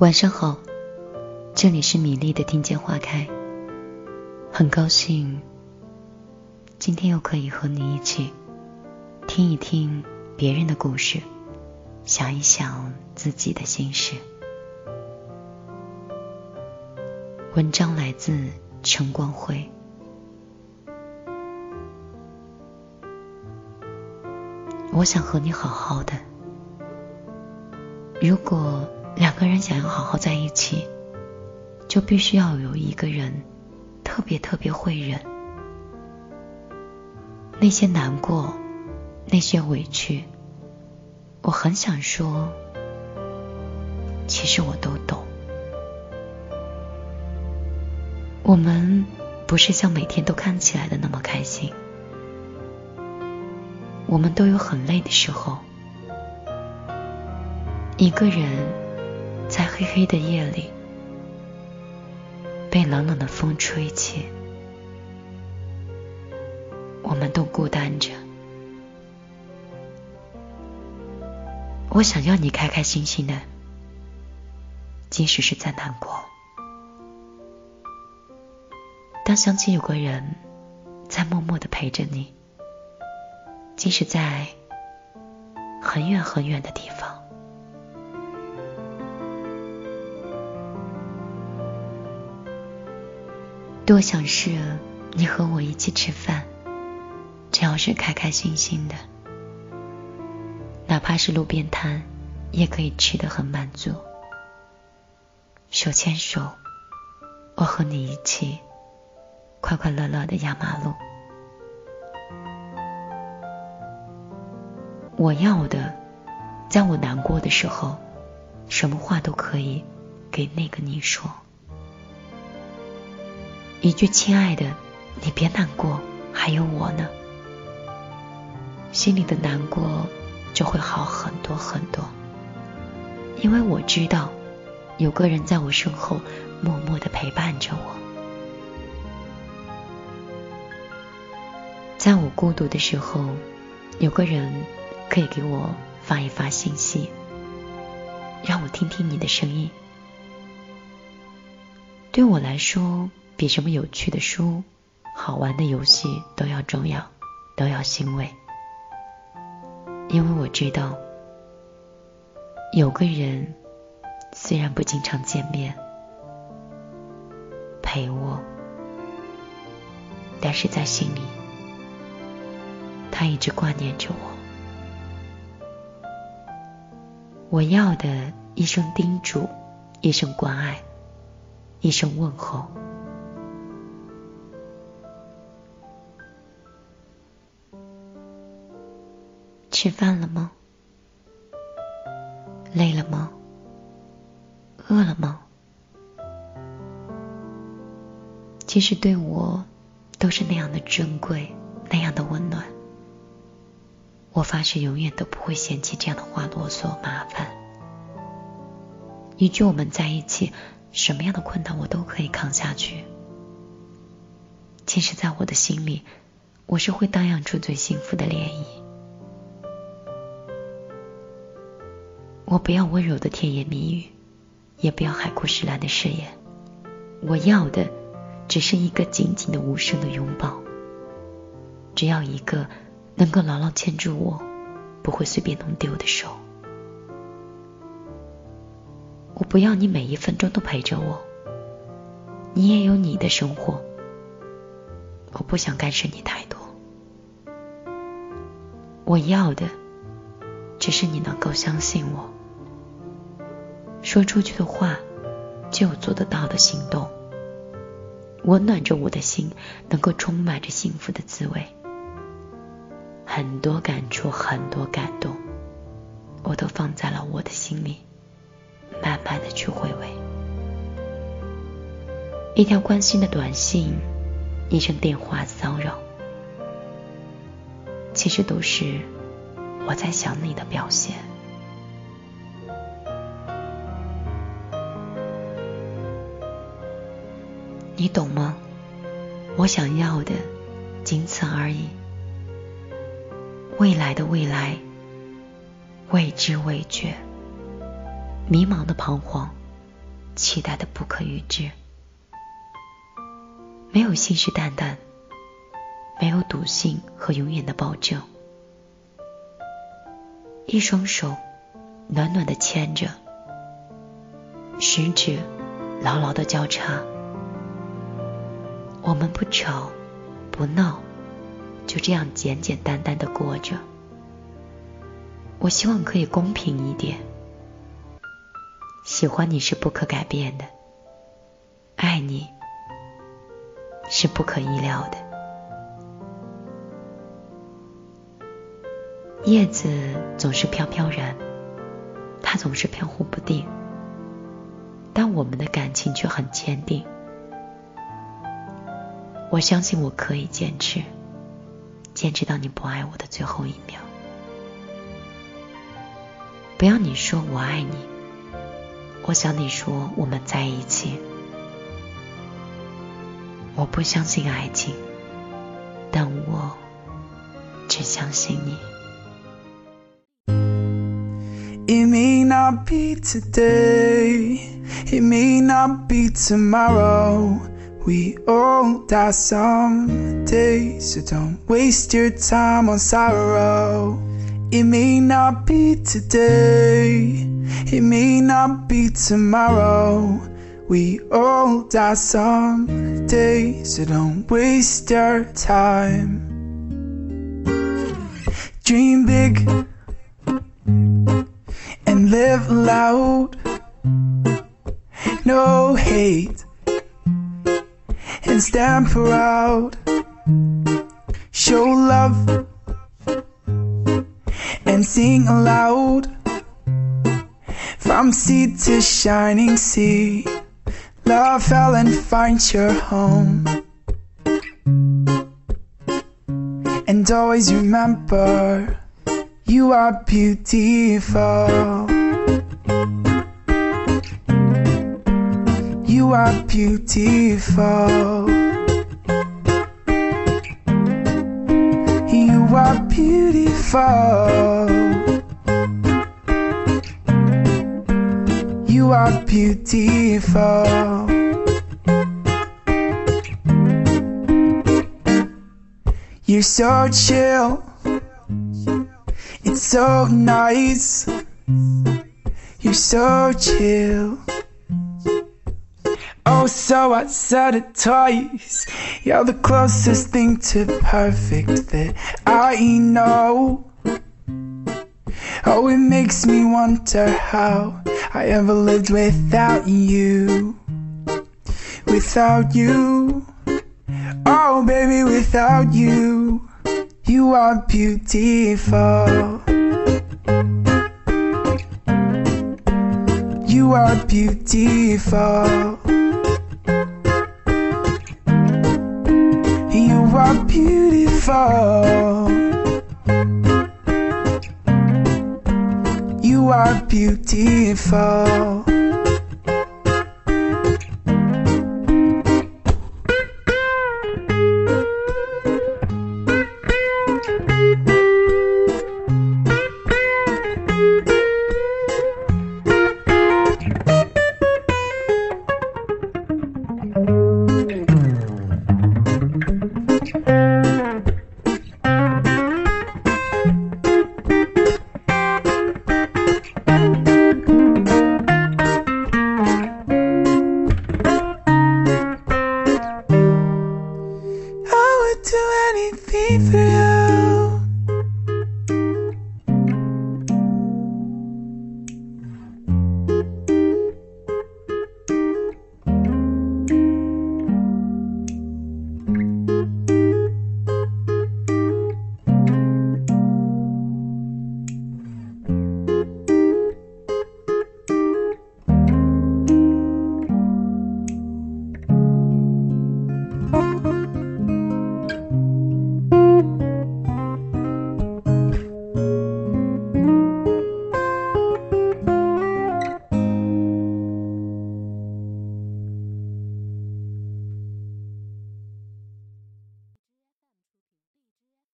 晚上好，这里是米粒的听见花开，很高兴今天又可以和你一起听一听别人的故事，想一想自己的心事。文章来自陈光辉。我想和你好好的。如果两个人想要好好在一起，就必须要有一个人特别特别会忍。那些难过，那些委屈，我很想说，其实我都懂。我们不是像每天都看起来的那么开心。我们都有很累的时候，一个人在黑黑的夜里，被冷冷的风吹起，我们都孤单着。我想要你开开心心的，即使是在难过。当想起有个人在默默的陪着你。即使在很远很远的地方，多想是你和我一起吃饭，只要是开开心心的，哪怕是路边摊，也可以吃得很满足。手牵手，我和你一起快快乐乐的压马路。我要的，在我难过的时候，什么话都可以给那个你说。一句“亲爱的，你别难过，还有我呢”，心里的难过就会好很多很多。因为我知道，有个人在我身后默默的陪伴着我，在我孤独的时候，有个人。可以给我发一发信息，让我听听你的声音。对我来说，比什么有趣的书、好玩的游戏都要重要，都要欣慰。因为我知道，有个人虽然不经常见面陪我，但是在心里，他一直挂念着我。我要的一声叮嘱，一声关爱，一声问候。吃饭了吗？累了吗？饿了吗？其实对我都是那样的珍贵，那样的温暖。我发誓永远都不会嫌弃这样的话啰嗦麻烦。一句我们在一起，什么样的困难我都可以扛下去。其实，在我的心里，我是会荡漾出最幸福的涟漪。我不要温柔的甜言蜜语，也不要海枯石烂的誓言。我要的，只是一个紧紧的无声的拥抱。只要一个。能够牢牢牵住我，不会随便弄丢的手。我不要你每一分钟都陪着我，你也有你的生活。我不想干涉你太多。我要的，只是你能够相信我，说出去的话就有做得到的行动，温暖着我的心，能够充满着幸福的滋味。很多感触，很多感动，我都放在了我的心里，慢慢的去回味。一条关心的短信，一声电话骚扰，其实都是我在想你的表现。你懂吗？我想要的，仅此而已。未来的未来，未知未觉，迷茫的彷徨，期待的不可预知。没有信誓旦旦，没有笃信和永远的保证。一双手暖暖的牵着，食指牢牢的交叉。我们不吵不闹，就这样简简单单的过着。我希望可以公平一点。喜欢你是不可改变的，爱你是不可意料的。叶子总是飘飘然，它总是飘忽不定，但我们的感情却很坚定。我相信我可以坚持，坚持到你不爱我的最后一秒。不要你说我爱你，我想你说我们在一起。我不相信爱情，但我只相信你。It may not be today, it may not be tomorrow. We all die someday, so don't waste your time on sorrow. It may not be today, it may not be tomorrow. We all die someday, so don't waste your time. Dream big and live loud. No hate and stand proud. Show love and sing aloud. From sea to shining sea, love and find your home. And always remember you are beautiful. Are beautiful. You are beautiful. You are beautiful. You're so chill. It's so nice. You're so chill. So I said it twice. You're the closest thing to perfect that I know. Oh, it makes me wonder how I ever lived without you. Without you. Oh, baby, without you. You are beautiful. You are beautiful. You are beautiful.